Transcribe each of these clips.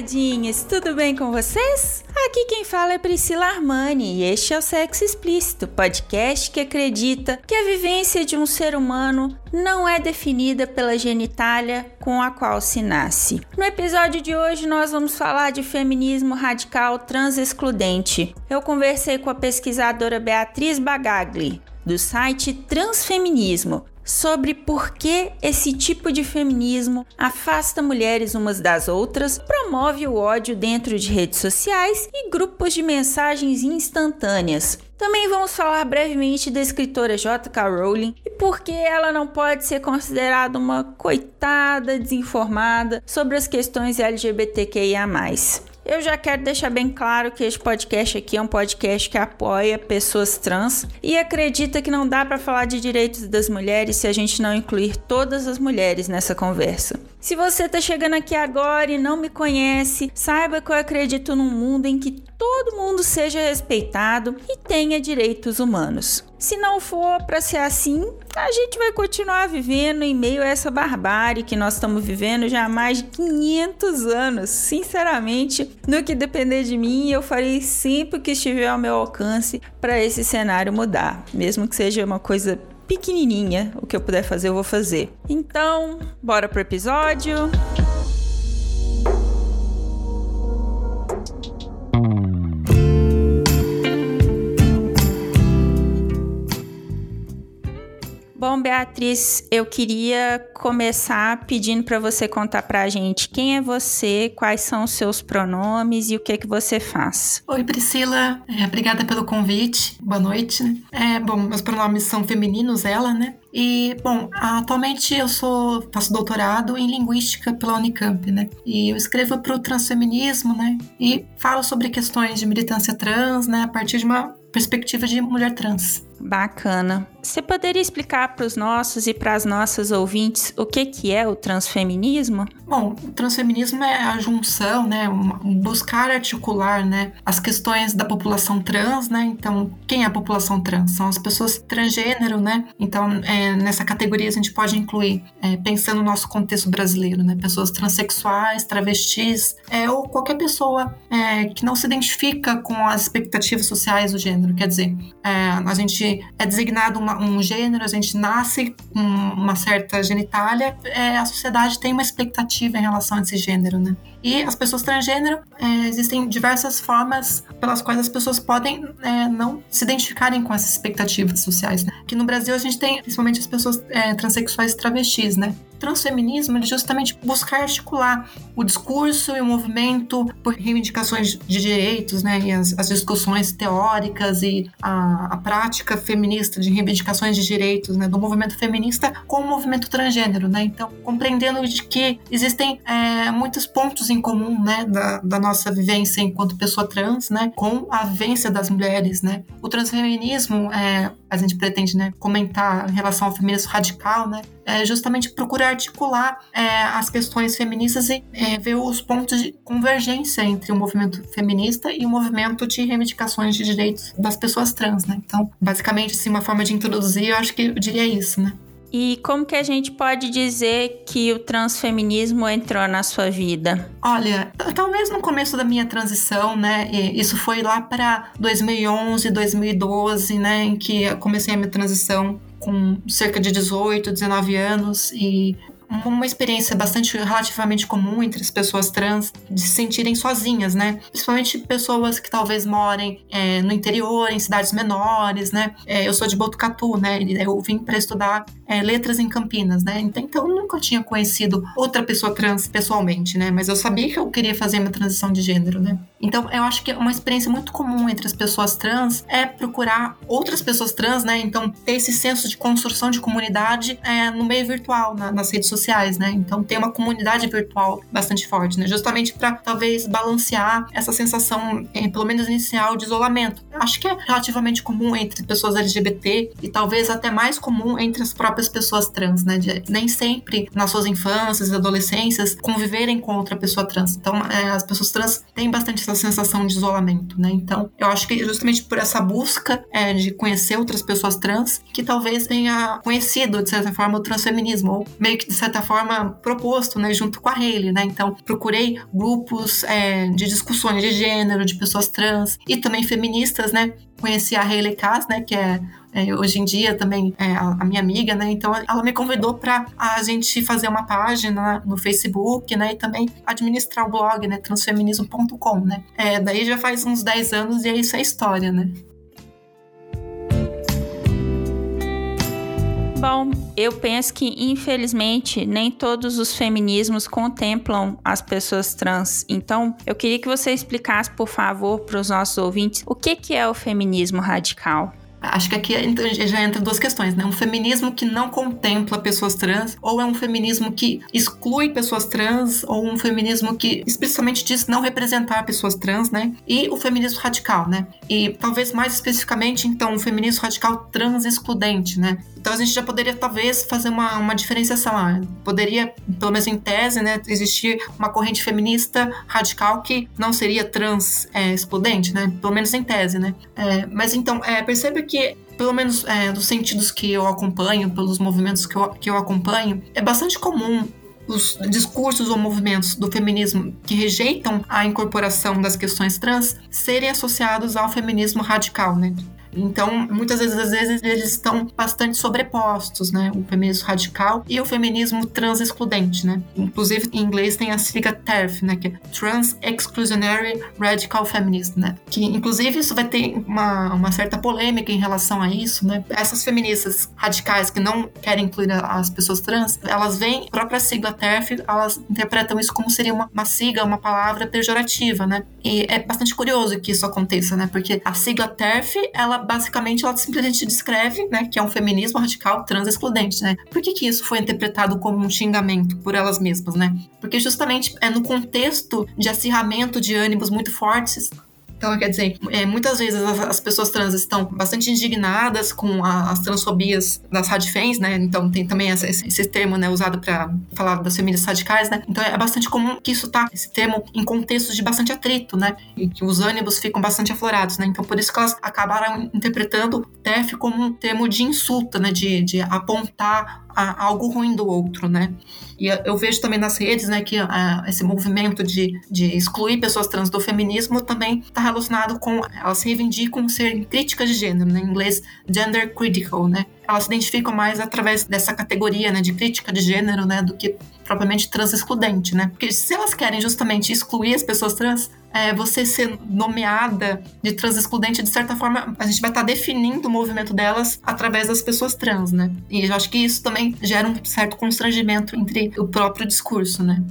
Namoradinhas, tudo bem com vocês? Aqui quem fala é Priscila Armani e este é o Sexo Explícito, podcast que acredita que a vivência de um ser humano não é definida pela genitália com a qual se nasce. No episódio de hoje nós vamos falar de feminismo radical transexcludente. Eu conversei com a pesquisadora Beatriz Bagagli, do site Transfeminismo, sobre por que esse tipo de feminismo afasta mulheres umas das outras, promove o ódio dentro de redes sociais e grupos de mensagens instantâneas. Também vamos falar brevemente da escritora J.K. Rowling e por que ela não pode ser considerada uma coitada desinformada sobre as questões LGBTQIA. Eu já quero deixar bem claro que este podcast aqui é um podcast que apoia pessoas trans e acredita que não dá para falar de direitos das mulheres se a gente não incluir todas as mulheres nessa conversa. Se você está chegando aqui agora e não me conhece, saiba que eu acredito num mundo em que todo mundo seja respeitado e tenha direitos humanos. Se não for para ser assim, a gente vai continuar vivendo em meio a essa barbárie que nós estamos vivendo já há mais de 500 anos. Sinceramente, no que depender de mim, eu farei sempre que estiver ao meu alcance para esse cenário mudar, mesmo que seja uma coisa pequenininha, o que eu puder fazer, eu vou fazer. Então, bora pro episódio. Bom, Beatriz, eu queria começar pedindo para você contar para a gente quem é você, quais são os seus pronomes e o que que você faz. Oi, Priscila, é, obrigada pelo convite. Boa noite. Né? É, bom, meus pronomes são femininos, ela, né? E, bom, atualmente eu sou faço doutorado em linguística pela Unicamp, né? E eu escrevo para o transfeminismo, né? E falo sobre questões de militância trans, né? A partir de uma perspectiva de mulher trans. Bacana. Você poderia explicar para os nossos e para as nossas ouvintes o que, que é o transfeminismo? Bom, o transfeminismo é a junção, né, buscar articular, né, as questões da população trans, né. Então, quem é a população trans? São as pessoas transgênero, né. Então, é, nessa categoria a gente pode incluir, é, pensando no nosso contexto brasileiro, né, pessoas transexuais, travestis, é, ou qualquer pessoa é, que não se identifica com as expectativas sociais do gênero. Quer dizer, é, a gente é designado uma, um gênero, a gente nasce com uma certa genitália, é, a sociedade tem uma expectativa em relação a esse gênero, né? E as pessoas transgênero, é, existem diversas formas pelas quais as pessoas podem é, não se identificarem com essas expectativas sociais. Né? Que no Brasil a gente tem principalmente as pessoas é, transexuais e travestis, né? transfeminismo ele justamente buscar articular o discurso e o movimento por reivindicações de direitos, né, e as, as discussões teóricas e a, a, prática feminista de reivindicações de direitos, né, do movimento feminista com o movimento transgênero, né, então compreendendo de que existem é, muitos pontos em comum, né, da, da, nossa vivência enquanto pessoa trans, né, com a vivência das mulheres, né. O transfeminismo, é, a gente pretende, né, comentar em relação ao feminismo radical, né, é justamente procurar articular é, as questões feministas e é, ver os pontos de convergência entre o movimento feminista e o movimento de reivindicações de direitos das pessoas trans, né. Então, basicamente, assim, uma forma de introduzir, eu acho que eu diria isso, né. E como que a gente pode dizer que o transfeminismo entrou na sua vida? Olha, talvez no começo da minha transição, né? Isso foi lá para 2011, 2012, né? Em que comecei a minha transição com cerca de 18, 19 anos e uma experiência bastante relativamente comum entre as pessoas trans de se sentirem sozinhas, né? Principalmente pessoas que talvez morem é, no interior, em cidades menores, né? É, eu sou de Botucatu, né? Eu vim para estudar é, letras em Campinas, né? Então, então eu nunca tinha conhecido outra pessoa trans pessoalmente, né? Mas eu sabia que eu queria fazer minha transição de gênero, né? Então eu acho que uma experiência muito comum entre as pessoas trans é procurar outras pessoas trans, né? Então ter esse senso de construção de comunidade é, no meio virtual, na, nas redes sociais sociais, né? Então tem uma comunidade virtual bastante forte, né? Justamente para talvez balancear essa sensação, eh, pelo menos inicial, de isolamento. Acho que é relativamente comum entre pessoas LGBT e talvez até mais comum entre as próprias pessoas trans, né? De, nem sempre nas suas infâncias e adolescências conviverem com outra pessoa trans. Então é, as pessoas trans têm bastante essa sensação de isolamento, né? Então eu acho que justamente por essa busca é, de conhecer outras pessoas trans que talvez tenha conhecido de certa forma o transfeminismo ou meio que de certa forma proposto, né? Junto com a Hayley, né? Então procurei grupos é, de discussões de gênero, de pessoas trans e também feministas, né? Conheci a Hayley Kass, né? Que é é, hoje em dia também é a, a, minha amiga, né? Então ela me convidou para a gente fazer uma página no Facebook, né? E também administrar o blog, né? Transfeminismo.com, né? É, daí já faz uns 10 anos e é isso é história, né? Bom, eu penso que infelizmente nem todos os feminismos contemplam as pessoas trans. Então, eu queria que você explicasse, por favor, para os nossos ouvintes, o que, que é o feminismo radical. Acho que aqui então, já entra duas questões, né? Um feminismo que não contempla pessoas trans, ou é um feminismo que exclui pessoas trans, ou um feminismo que explicitamente diz não representar pessoas trans, né? E o feminismo radical, né? E talvez mais especificamente, então, o feminismo radical trans excludente, né? Então a gente já poderia talvez fazer uma, uma diferenciação. Ah, poderia, pelo menos em tese, né, existir uma corrente feminista radical que não seria trans é, excludente, né? Pelo menos em tese, né? É, mas então, é, perceba que pelo menos é, dos sentidos que eu acompanho, pelos movimentos que eu, que eu acompanho, é bastante comum os discursos ou movimentos do feminismo que rejeitam a incorporação das questões trans serem associados ao feminismo radical, né? Então, muitas vezes, às vezes, eles estão bastante sobrepostos, né? O feminismo radical e o feminismo trans excludente, né? Inclusive, em inglês tem a sigla TERF, né? Que é Trans Exclusionary Radical Feminist, né? Que, inclusive, isso vai ter uma, uma certa polêmica em relação a isso, né? Essas feministas radicais que não querem incluir as pessoas trans, elas veem a própria sigla TERF, elas interpretam isso como seria uma, uma sigla, uma palavra pejorativa, né? E é bastante curioso que isso aconteça, né? Porque a sigla TERF, ela basicamente ela simplesmente descreve, né, que é um feminismo radical trans excludente, né? Por que que isso foi interpretado como um xingamento por elas mesmas, né? Porque justamente é no contexto de acirramento de ânimos muito fortes então, quer dizer, é, muitas vezes as, as, pessoas trans estão bastante indignadas com a, as transfobias das radifens, né? Então, tem também essa, esse, esse, termo, né, usado para falar das feministas radicais, né? Então, é bastante comum que isso tá, esse termo, em contextos de bastante atrito, né? E que os ânimos ficam bastante aflorados, né? Então, por isso que elas acabaram interpretando TEF como um termo de insulto, né? De, de apontar algo ruim do outro, né? E eu vejo também nas redes, né, que a, esse movimento de, de excluir pessoas trans do feminismo também está relacionado com elas reivindicam ser críticas de gênero, né, em inglês gender critical, né? Elas se identificam mais através dessa categoria, né, de crítica de gênero, né, do que propriamente trans excludente, né? Porque se elas querem justamente excluir as pessoas trans, é, você ser nomeada de trans excludente, de certa forma, a gente vai estar tá definindo o movimento delas através das pessoas trans, né? E eu acho que isso também gera um certo constrangimento entre o próprio discurso, né?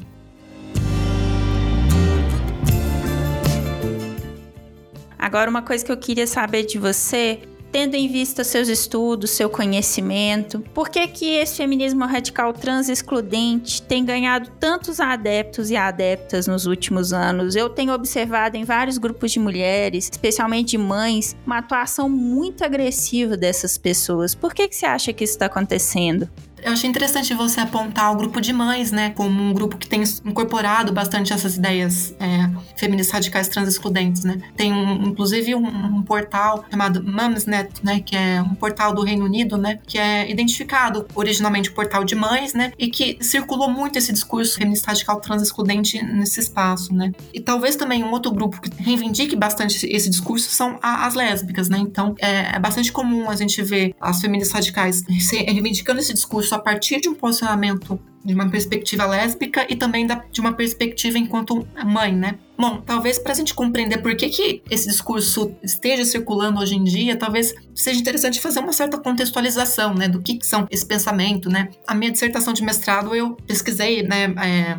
Agora, uma coisa que eu queria saber de você tendo em vista seus estudos, seu conhecimento, por que que esse feminismo radical trans excludente tem ganhado tantos adeptos e adeptas nos últimos anos? Eu tenho observado em vários grupos de mulheres, especialmente de mães, uma atuação muito agressiva dessas pessoas. Por que que você acha que isso está acontecendo? Eu achei interessante você apontar o grupo de mães, né, como um grupo que tem incorporado bastante essas ideias é, feministas radicais trans excludentes, né. Tem um, inclusive um, um, portal chamado Mumsnet, né, que é um portal do Reino Unido, né, que é identificado originalmente portal de mães, né, e que circulou muito esse discurso feminista radical trans excludente nesse espaço, né. E talvez também um outro grupo que reivindique bastante esse discurso são a, as lésbicas, né. Então é, é bastante comum a gente ver as feministas radicais reivindicando esse discurso a partir de um posicionamento de uma perspectiva lésbica e também da, de uma perspectiva enquanto mãe, né? Bom, talvez para a gente compreender por que, que esse discurso esteja circulando hoje em dia, talvez seja interessante fazer uma certa contextualização, né, do que, que são esse pensamento, né. A minha dissertação de mestrado eu pesquisei, né, é,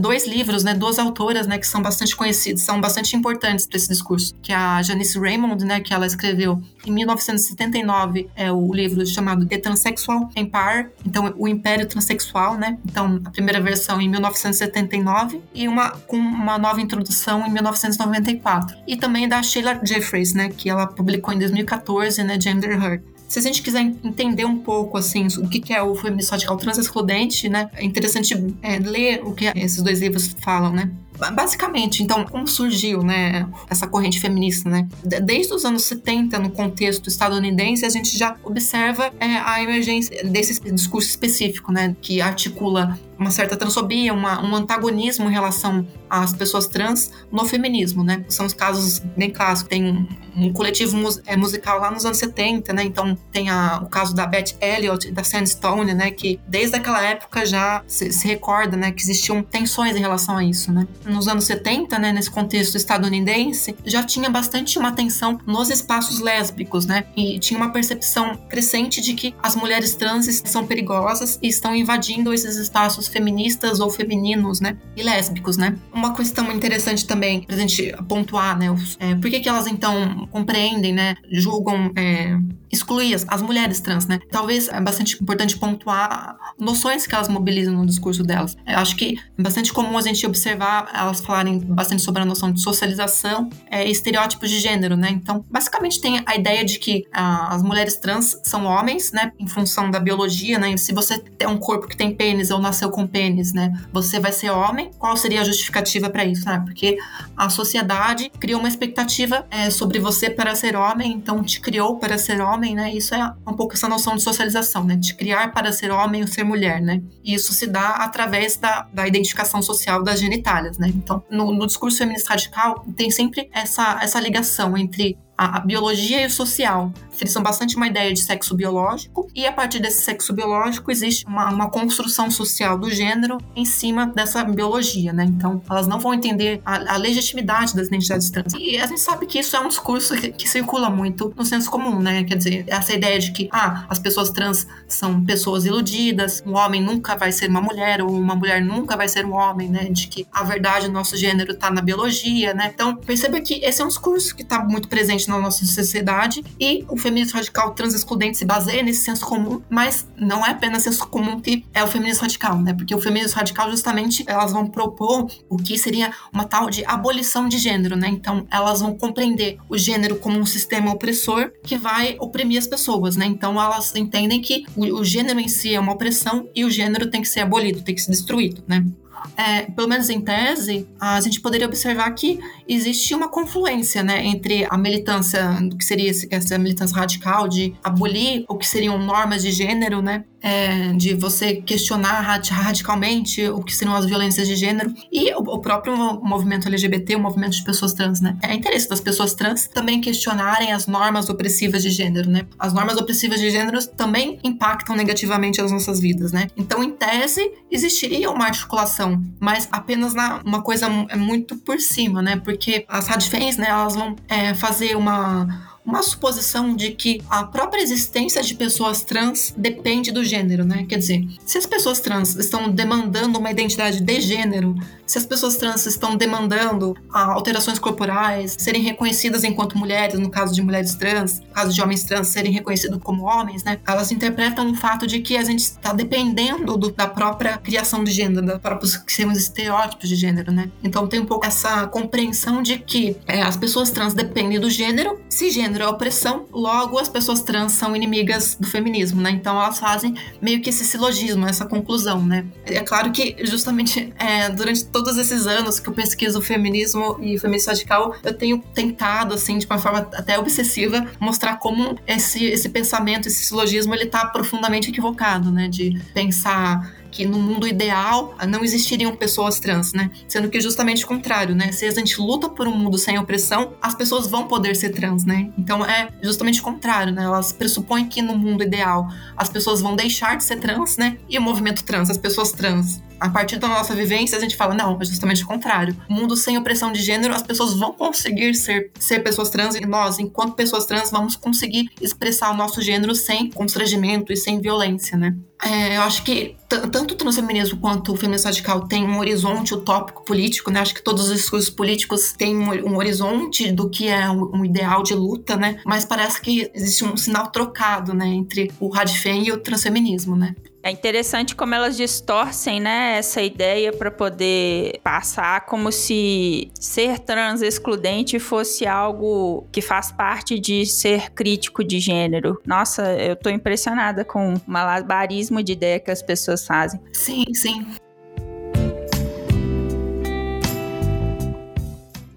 dois livros, né, duas autoras, né, que são bastante conhecidas, são bastante importantes para esse discurso, que é a Janice Raymond, né, que ela escreveu em 1979 é o livro chamado The Transsexual Empire, então o Império Transsexual, né? Então a primeira versão em 1979 e uma com uma nova introdução em 1994. E também da Sheila Jeffreys, né, que ela publicou em 2014, né, Gender Hurt. Se a gente quiser entender um pouco, assim, o que é o feminismo radical transexcludente, né, é interessante é, ler o que esses dois livros falam, né? Basicamente, então, como surgiu, né, essa corrente feminista, né? Desde os anos 70, no contexto estadunidense, a gente já observa é, a emergência desse discurso específico, né, que articula uma certa transfobia, uma, um antagonismo em relação às pessoas trans no feminismo, né? São os casos bem clássicos. Tem um, um coletivo mus, é, musical lá nos anos 70, né? Então tem a, o caso da Beth Elliott e da Sandstone, né? Que desde aquela época já se, se, recorda, né? Que existiam tensões em relação a isso, né? Nos anos 70, né? Nesse contexto estadunidense, já tinha bastante uma tensão nos espaços lésbicos, né? E tinha uma percepção crescente de que as mulheres trans são perigosas e estão invadindo esses espaços feministas ou femininos, né? E lésbicos, né? Uma questão interessante também pra gente pontuar, né? É, por que, que elas então compreendem, né? Julgam é, excluir as, as, mulheres trans, né? Talvez é bastante importante pontuar noções que elas mobilizam no discurso delas. Eu acho que é bastante comum a gente observar elas falarem bastante sobre a noção de socialização é, e estereótipos de gênero, né? Então, basicamente tem a ideia de que ah, as mulheres trans são homens, né? Em função da biologia, né? Se você tem um corpo que tem pênis ou nasceu com pênis, né? Você vai ser homem. Qual seria a justificativa para isso, né? Porque a sociedade criou uma expectativa é, sobre você para ser homem, então te criou para ser homem né? Isso é um pouco essa noção de socialização, né? De criar para ser homem ou ser mulher, né? E isso se dá através da, da identificação social das genitálias, né? Então, no, no discurso feminista radical, tem sempre essa, essa ligação entre a, biologia e o social. Eles são bastante uma ideia de sexo biológico, e a partir desse sexo biológico existe uma, uma construção social do gênero em cima dessa biologia, né? Então, elas não vão entender a, a legitimidade das identidades trans. E a gente sabe que isso é um discurso que, que, circula muito no senso comum, né? Quer dizer, essa ideia de que, ah, as pessoas trans são pessoas iludidas, um homem nunca vai ser uma mulher, ou uma mulher nunca vai ser um homem, né? De que a verdade do nosso gênero tá na biologia, né? Então, perceba que esse é um discurso que tá muito presente na nossa sociedade e o feminismo radical transexcludente se baseia nesse senso comum, mas não é apenas senso comum que é o feminismo radical, né? Porque o feminismo radical justamente elas vão propor o que seria uma tal de abolição de gênero, né? Então elas vão compreender o gênero como um sistema opressor que vai oprimir as pessoas, né? Então elas entendem que o, o gênero em si é uma opressão e o gênero tem que ser abolido, tem que ser destruído, né? É, pelo menos em tese, a gente poderia observar que existe uma confluência né, entre a militância, que seria essa militância radical de abolir o que seriam normas de gênero, né, é, de você questionar radicalmente o que seriam as violências de gênero e o, próprio movimento LGBT, o movimento de pessoas trans, né? É interesse das pessoas trans também questionarem as normas opressivas de gênero, né? As normas opressivas de gênero também impactam negativamente as nossas vidas, né? Então, em tese, existiria uma articulação, mas apenas na uma coisa muito por cima, né? Porque as radfens, né, elas vão é, fazer uma uma suposição de que a própria existência de pessoas trans depende do gênero, né? Quer dizer, se as pessoas trans estão demandando uma identidade de gênero, se as pessoas trans estão demandando ah, alterações corporais, serem reconhecidas enquanto mulheres, no caso de mulheres trans, no caso de homens trans serem reconhecidos como homens, né? Elas interpretam o fato de que a gente está dependendo do, da própria criação de gênero, da própria que são os estereótipos de gênero, né? Então tem um pouco essa compreensão de que é, as pessoas trans dependem do gênero, se gênero é opressão, logo as pessoas trans são inimigas do feminismo, né? Então elas fazem meio que esse silogismo, essa conclusão, né? É claro que justamente é, durante todo todos esses anos que eu pesquiso feminismo e feminismo radical, eu tenho tentado, assim, de uma forma até obsessiva, mostrar como esse, esse pensamento, esse silogismo, ele tá profundamente equivocado, né? De pensar que no mundo ideal não existiriam pessoas trans, né? Sendo que justamente o contrário, né? Se a gente luta por um mundo sem opressão, as pessoas vão poder ser trans, né? Então é justamente o contrário, né? Elas pressupõem que no mundo ideal as pessoas vão deixar de ser trans, né? E o movimento trans, as pessoas trans a partir da nossa vivência, a gente fala, não, é justamente o contrário. Mundo sem opressão de gênero, as pessoas vão conseguir ser, ser pessoas trans e nós, enquanto pessoas trans, vamos conseguir expressar o nosso gênero sem constrangimento e sem violência, né? É, eu acho que tanto o transfeminismo quanto o feminismo radical tem um horizonte utópico político, né? Acho que todos os discursos políticos têm um, um horizonte do que é um, um, ideal de luta, né? Mas parece que existe um sinal trocado, né? Entre o radifem e o transfeminismo, né? É interessante como elas distorcem, né, essa ideia para poder passar como se ser trans excludente fosse algo que faz parte de ser crítico de gênero. Nossa, eu tô impressionada com o malabarismo de ideia que as pessoas fazem. Sim, sim.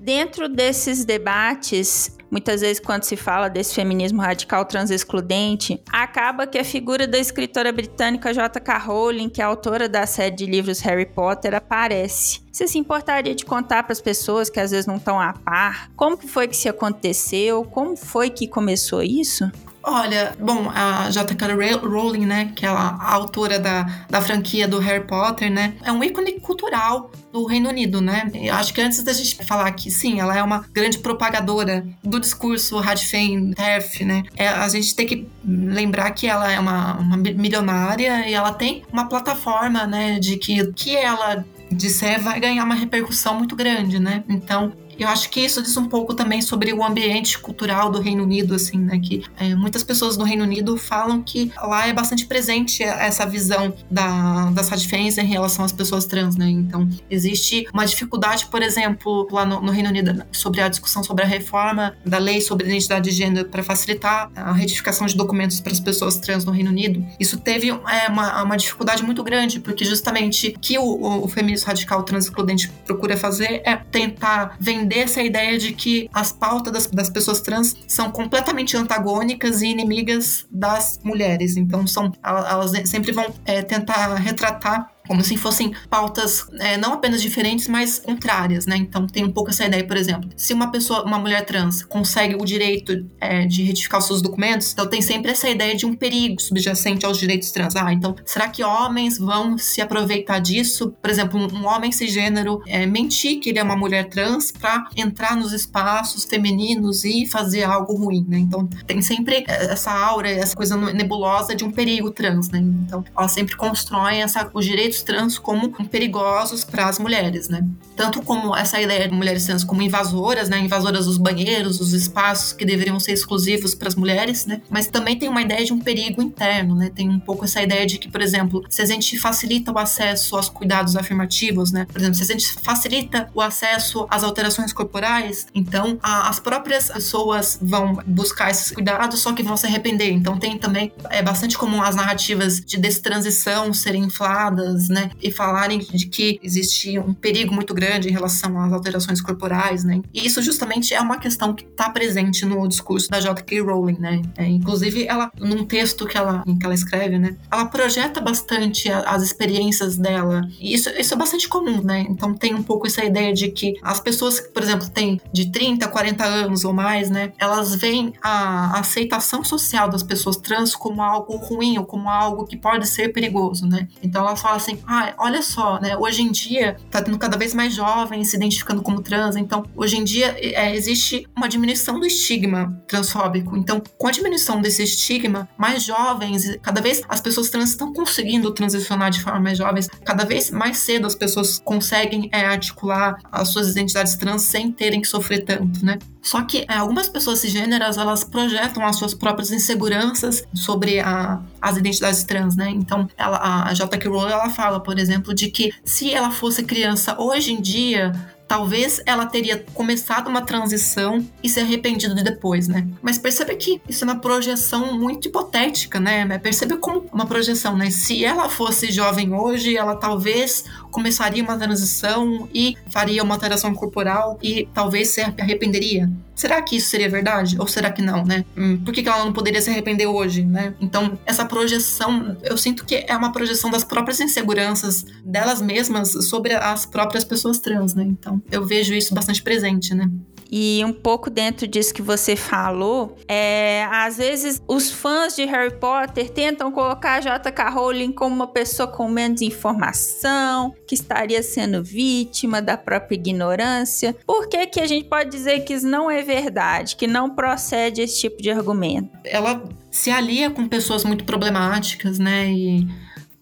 Dentro desses debates, muitas vezes quando se fala desse feminismo radical transexcludente, acaba que a figura da escritora britânica J.K. Rowling, que é autora da série de livros Harry Potter, aparece. Você se importaria de contar para as pessoas que às vezes não estão a par como que foi que isso aconteceu, como foi que começou isso? Olha, bom, a J.K. Rowling, né, que é a autora da, da franquia do Harry Potter, né, é um ícone cultural do Reino Unido, né? Eu acho que antes da gente falar que sim, ela é uma grande propagadora do discurso Radfem, TERF, né? É, a gente tem que lembrar que ela é uma, uma milionária e ela tem uma plataforma, né, de que que ela disser vai ganhar uma repercussão muito grande, né? Então, eu acho que isso diz um pouco também sobre o ambiente cultural do Reino Unido, assim, né? Que é, muitas pessoas do Reino Unido falam que lá é bastante presente essa visão da, das radifens em relação às pessoas trans, né? Então, existe uma dificuldade, por exemplo, lá no, no Reino Unido, sobre a discussão sobre a reforma da lei sobre identidade de gênero para facilitar a retificação de documentos para as pessoas trans no Reino Unido. Isso teve é, uma, uma dificuldade muito grande, porque justamente que o, o feminismo radical transexcludente procura fazer é tentar vender vender essa ideia de que as pautas das, das pessoas trans são completamente antagônicas e inimigas das mulheres. Então, são, elas sempre vão é, tentar retratar como se fossem pautas é, não apenas diferentes, mas contrárias, né? Então tem um pouco essa ideia, por exemplo, se uma pessoa, uma mulher trans, consegue o direito é, de retificar os seus documentos, então tem sempre essa ideia de um perigo subjacente aos direitos trans. Ah, então será que homens vão se aproveitar disso? Por exemplo, um, um homem cisgênero é, mentir que ele é uma mulher trans para entrar nos espaços femininos e fazer algo ruim, né? Então tem sempre essa aura, essa coisa nebulosa de um perigo trans, né? Então ela sempre constrói essa, os direitos trans como perigosos para as mulheres, né? Tanto como essa ideia de mulheres trans como invasoras, né? Invasoras dos banheiros, dos espaços que deveriam ser exclusivos para as mulheres, né? Mas também tem uma ideia de um perigo interno, né? Tem um pouco essa ideia de que, por exemplo, se a gente facilita o acesso aos cuidados afirmativos, né? Por exemplo, se a gente facilita o acesso às alterações corporais, então a, as próprias pessoas vão buscar esses cuidados, só que vão se arrepender. Então tem também é bastante comum as narrativas de destransição serem infladas, né? E falarem de que existe um perigo muito grande em relação às alterações corporais, né? E isso justamente é uma questão que está presente no discurso da J.K. Rowling, né? É, inclusive, ela, num texto que ela, que ela escreve, né? Ela projeta bastante a, as experiências dela. E isso, isso é bastante comum, né? Então tem um pouco essa ideia de que as pessoas que, por exemplo, têm de 30, 40 anos ou mais, né? Elas veem a aceitação social das pessoas trans como algo ruim ou como algo que pode ser perigoso, né? Então elas falam assim, ah, olha só, né? Hoje em dia tá tendo cada vez mais jovens se identificando como trans, então hoje em dia é, existe uma diminuição do estigma transfóbico. Então, com a diminuição desse estigma, mais jovens, cada vez as pessoas trans estão conseguindo transicionar de forma mais jovens, cada vez mais cedo as pessoas conseguem é, articular as suas identidades trans sem terem que sofrer tanto, né? Só que é, algumas pessoas cisgêneras, elas projetam as suas próprias inseguranças sobre a, as identidades trans, né? Então, ela, a J.K. Rowling, ela fala, por exemplo, de que se ela fosse criança hoje em dia, talvez ela teria começado uma transição e se arrependido de depois, né? Mas percebe que isso é uma projeção muito hipotética, né? Percebe como uma projeção, né? Se ela fosse jovem hoje, ela talvez começaria uma transição e faria uma alteração corporal e talvez se arrependeria. Será que isso seria verdade? Ou será que não, né? Hum, por que, ela não poderia se arrepender hoje, né? Então, essa projeção, eu sinto que é uma projeção das próprias inseguranças delas mesmas sobre as próprias pessoas trans, né? Então, eu vejo isso bastante presente, né? e um pouco dentro disso que você falou, é, às vezes os fãs de Harry Potter tentam colocar a J.K. Rowling como uma pessoa com menos informação, que estaria sendo vítima da própria ignorância. Por que, que a gente pode dizer que isso não é verdade, que não procede esse tipo de argumento? Ela se alia com pessoas muito problemáticas, né? E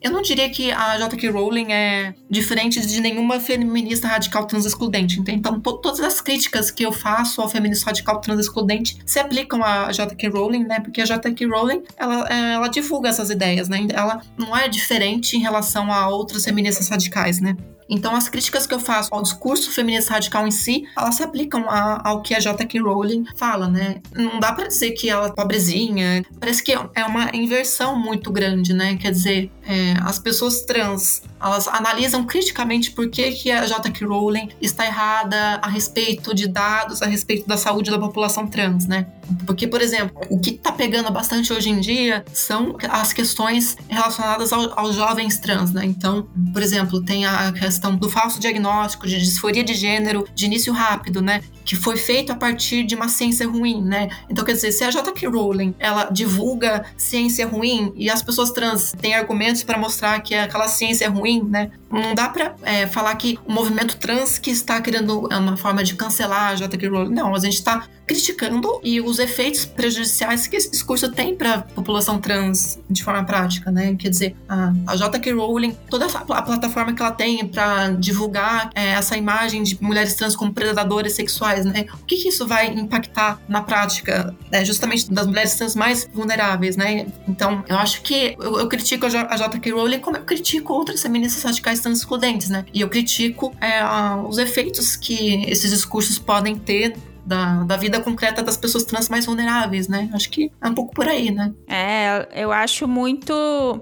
eu não diria que a J.K. Rowling é diferente de nenhuma feminista radical transexcludente. Então, to todas as críticas que eu faço ao feminismo radical transexcludente se aplicam a J.K. Rowling, né? Porque a J.K. Rowling, ela, é, ela divulga essas ideias, né? Ela não é diferente em relação a outras feministas radicais, né? Então, as críticas que eu faço ao discurso feminista radical em si, elas se aplicam a, ao que a J.K. Rowling fala, né? Não dá para dizer que ela é pobrezinha. Parece que é uma inversão muito grande, né? Quer dizer, é, as pessoas trans elas analisam criticamente por que, que a J.K. Rowling está errada a respeito de dados, a respeito da saúde da população trans, né? Porque, por exemplo, o que está pegando bastante hoje em dia são as questões relacionadas ao, aos jovens trans, né? Então, por exemplo, tem a questão do falso diagnóstico, de disforia de gênero, de início rápido, né? Que foi feito a partir de uma ciência ruim, né? Então, quer dizer, se a J.K. Rowling ela divulga ciência ruim e as pessoas trans têm argumentos para mostrar que aquela ciência é ruim, né? Não dá para é, falar que o movimento trans que está querendo é uma forma de cancelar a J.K. Rowling. Não, a gente está criticando e os efeitos prejudiciais que esse discurso tem para a população trans de forma prática, né? Quer dizer, a, a J.K. Rowling, toda a, a plataforma que ela tem para divulgar é, essa imagem de mulheres trans como predadoras sexuais, né? O que, que isso vai impactar na prática, né? justamente das mulheres trans mais vulneráveis, né? Então, eu acho que eu, eu critico a, J.K. Rowling como eu critico outras feministas radicais trans excludentes, né? E eu critico é, os efeitos que esses discursos podem ter da, da vida concreta das pessoas trans mais vulneráveis, né? Acho que é um pouco por aí, né? É, eu acho muito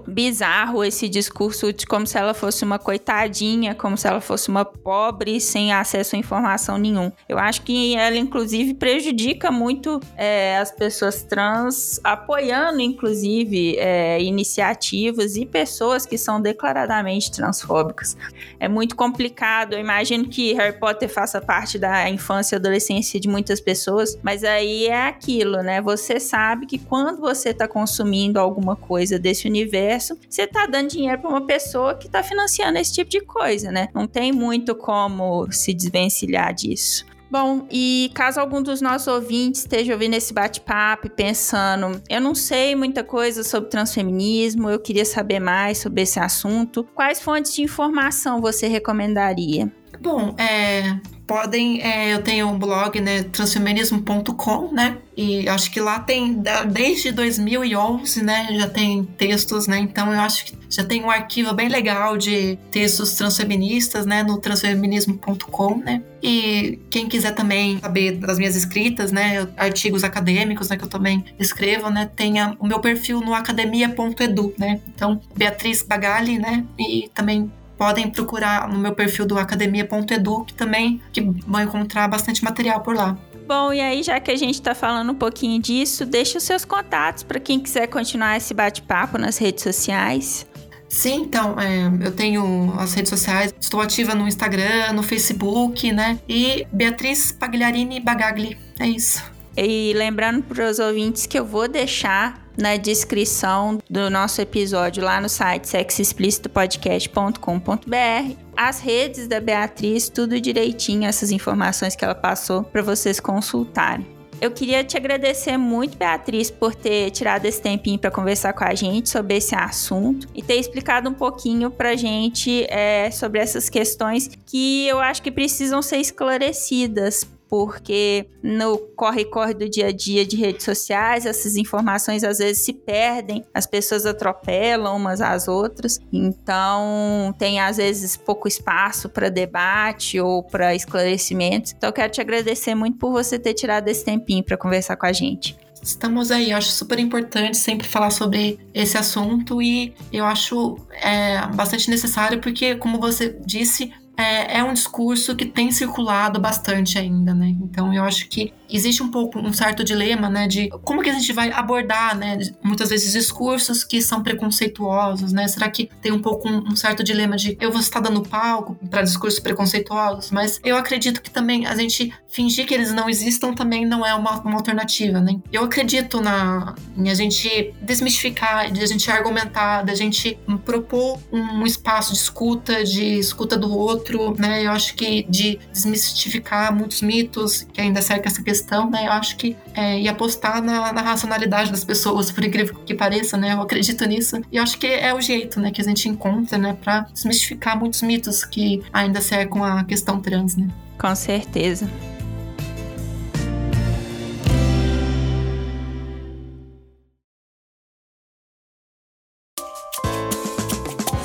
bizarro esse discurso de como se ela fosse uma coitadinha, como se ela fosse uma pobre sem acesso a informação nenhum. Eu acho que ela, inclusive, prejudica muito é, as pessoas trans, apoiando, inclusive, é, iniciativas e pessoas que são declaradamente transfóbicas. É muito complicado. Eu imagino que Harry Potter faça parte da infância e adolescência de muitas pessoas, mas aí é aquilo, né? Você sabe que quando você está consumindo alguma coisa desse universo, você está dando dinheiro para uma pessoa que está financiando esse tipo de coisa, né? Não tem muito como se desvencilhar disso. Bom, e caso algum dos nossos ouvintes esteja ouvindo esse bate-papo pensando, eu não sei muita coisa sobre transfeminismo, eu queria saber mais sobre esse assunto, quais fontes de informação você recomendaria? Bom, é, podem, é, eu tenho um blog, né, transfeminismo.com, né, e acho que lá tem, desde 2011, né, já tem textos, né, então eu acho que já tem um arquivo bem legal de textos transfeministas, né, no transfeminismo.com, né, e quem quiser também saber das minhas escritas, né, artigos acadêmicos, né, que eu também escrevo, né, tenha o meu perfil no academia.edu, né, então Beatriz Bagali, né, e também podem procurar no meu perfil do academia.edu, que também que vão encontrar bastante material por lá. Bom, e aí, já que a gente está falando um pouquinho disso, deixa os seus contatos para quem quiser continuar esse bate-papo nas redes sociais. Sim, então, é, eu tenho as redes sociais, estou ativa no Instagram, no Facebook, né? E Beatriz Pagliarini Bagagli, é isso. E lembrando para os ouvintes que eu vou deixar na descrição do nosso episódio lá no site sexoexplicitopodcast.com.br as redes da Beatriz, tudo direitinho, essas informações que ela passou para vocês consultarem. Eu queria te agradecer muito, Beatriz, por ter tirado esse tempinho para conversar com a gente sobre esse assunto e ter explicado um pouquinho para a gente é, sobre essas questões que eu acho que precisam ser esclarecidas porque no corre-corre do dia a dia de redes sociais, essas informações às vezes se perdem, as pessoas atropelam umas às outras, então tem às vezes pouco espaço para debate ou para esclarecimento. Então quero te agradecer muito por você ter tirado esse tempinho para conversar com a gente. Estamos aí, eu acho super importante sempre falar sobre esse assunto e eu acho é, bastante necessário porque, como você disse, é, é um discurso que tem circulado bastante ainda, né? Então eu acho que existe um pouco um certo dilema, né, de como que a gente vai abordar, né, muitas vezes discursos que são preconceituosos, né? Será que tem um pouco um, um certo dilema de eu vou estar dando palco para discursos preconceituosos, mas eu acredito que também a gente fingir que eles não existam também não é uma, uma alternativa, né? Eu acredito na em a gente desmistificar, de a gente argumentar, da gente propor um, um espaço de escuta, de escuta do outro, né? Eu acho que de desmistificar muitos mitos que ainda cercam essa questão, né? Eu acho que é, e apostar na, na, racionalidade das pessoas, por incrível que pareça, né? Eu acredito nisso. E eu acho que é o jeito, né, que a gente encontra, né, para desmistificar muitos mitos que ainda cercam a questão trans, né? Com certeza.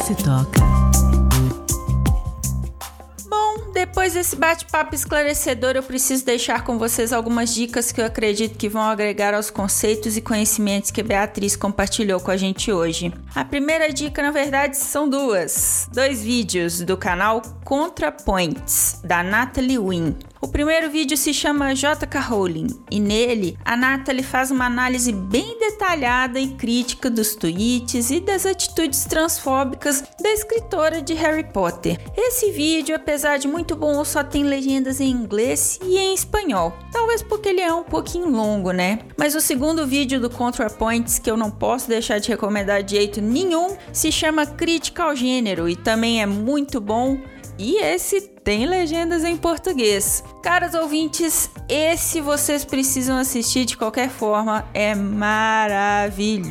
Se toca. Depois desse bate-papo esclarecedor, eu preciso deixar com vocês algumas dicas que eu acredito que vão agregar aos conceitos e conhecimentos que Beatriz compartilhou com a gente hoje. A primeira dica, na verdade, são duas: dois vídeos do canal ContraPoints, da Natalie Wynn. O primeiro vídeo se chama JK Rowling e nele a Natalie faz uma análise bem detalhada e crítica dos tweets e das atitudes transfóbicas da escritora de Harry Potter. Esse vídeo, apesar de muito bom, só tem legendas em inglês e em espanhol. Talvez porque ele é um pouquinho longo, né? Mas o segundo vídeo do ContraPoints que eu não posso deixar de recomendar de jeito nenhum se chama Crítica ao Gênero e também é muito bom. E esse tem legendas em português. Caros ouvintes, esse vocês precisam assistir de qualquer forma, é maravilhoso.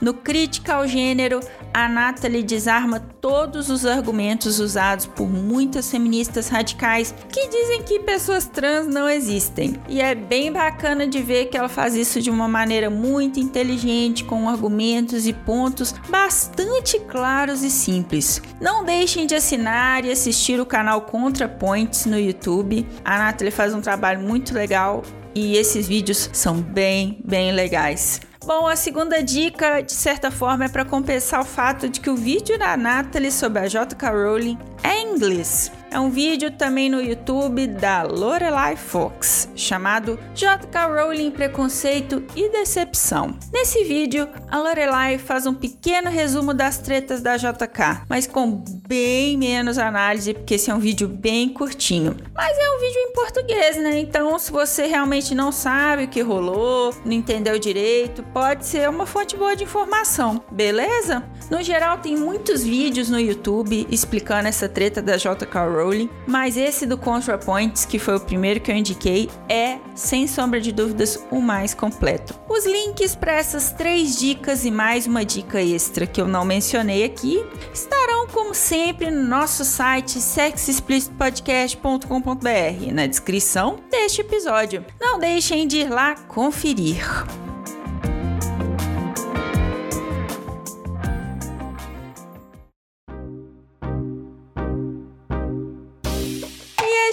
No Crítica ao Gênero, a Natalie desarma todos os argumentos usados por muitas feministas radicais que dizem que pessoas trans não existem. E é bem bacana de ver que ela faz isso de uma maneira muito inteligente, com argumentos e pontos bastante claros e simples. Não deixem de assinar e assistir o canal ContraPoints no YouTube. A Nathalie faz um trabalho muito legal e esses vídeos são bem, bem legais. Bom, a segunda dica, de certa forma, é para compensar o fato de que o vídeo da Natalie sobre a J.K. Rowling é em inglês. É um vídeo também no YouTube da Lorelai Fox, chamado J.K. Rowling Preconceito e Decepção. Nesse vídeo, a Lorelai faz um pequeno resumo das tretas da JK, mas com bem menos análise, porque esse é um vídeo bem curtinho. Mas é um vídeo em português, né? Então, se você realmente não sabe o que rolou, não entendeu direito, pode ser uma fonte boa de informação, beleza? No geral, tem muitos vídeos no YouTube explicando essa treta da JK Rowling, mas esse do ContraPoints, que foi o primeiro que eu indiquei, é, sem sombra de dúvidas, o mais completo. Os links para essas três dicas e mais uma dica extra que eu não mencionei aqui estarão, como sempre, no nosso site sexexplicitpodcast.com.br, na descrição deste episódio. Não deixem de ir lá conferir.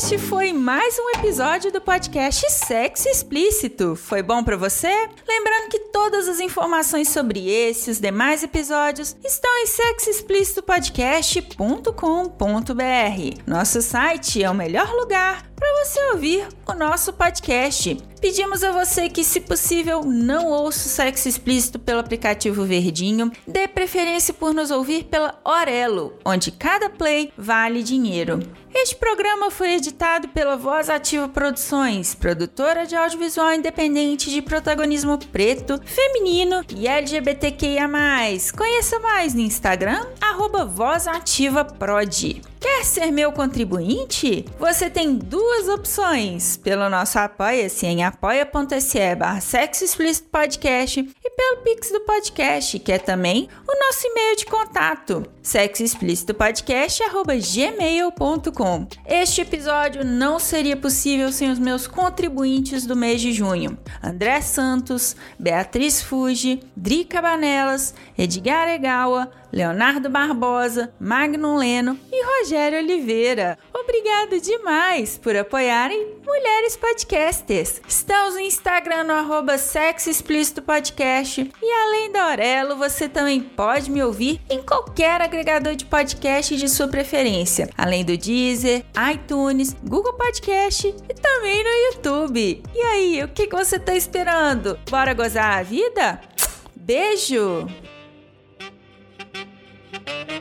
Este foi mais um episódio do podcast Sexo Explícito. Foi bom para você? Lembrando que todas as informações sobre esse e os demais episódios estão em sexoexplicitopodcast.com.br. Nosso site é o melhor lugar para você ouvir o nosso podcast. Pedimos a você que, se possível, não ouça o sexo explícito pelo aplicativo Verdinho, dê preferência por nos ouvir pela Orelo, onde cada play vale dinheiro. Este programa foi editado pela Voz Ativa Produções, produtora de audiovisual independente de protagonismo preto, feminino e LGBTQIA+. Conheça mais no Instagram, arroba Voz Ativa Prod. Quer ser meu contribuinte? Você tem duas opções: pelo nosso Apoia-se em apoia.se barra Sexo Explícito Podcast e pelo Pix do podcast, que é também o nosso e-mail de contato, sexoexplicitopodcast.gmail.com. Este episódio não seria possível sem os meus contribuintes do mês de junho: André Santos, Beatriz Fuji, Drica Banelas, Edgar Egawa, Leonardo Barbosa, Magno Leno e Rogério Oliveira. Obrigado demais por apoiarem Mulheres Podcasters. Estamos no Instagram no arroba Sexo Explícito Podcast e além da Aurelo, você também pode me ouvir em qualquer agregador de podcast de sua preferência, além do Deezer, iTunes, Google Podcast e também no YouTube. E aí, o que você está esperando? Bora gozar a vida? Beijo! Thank you.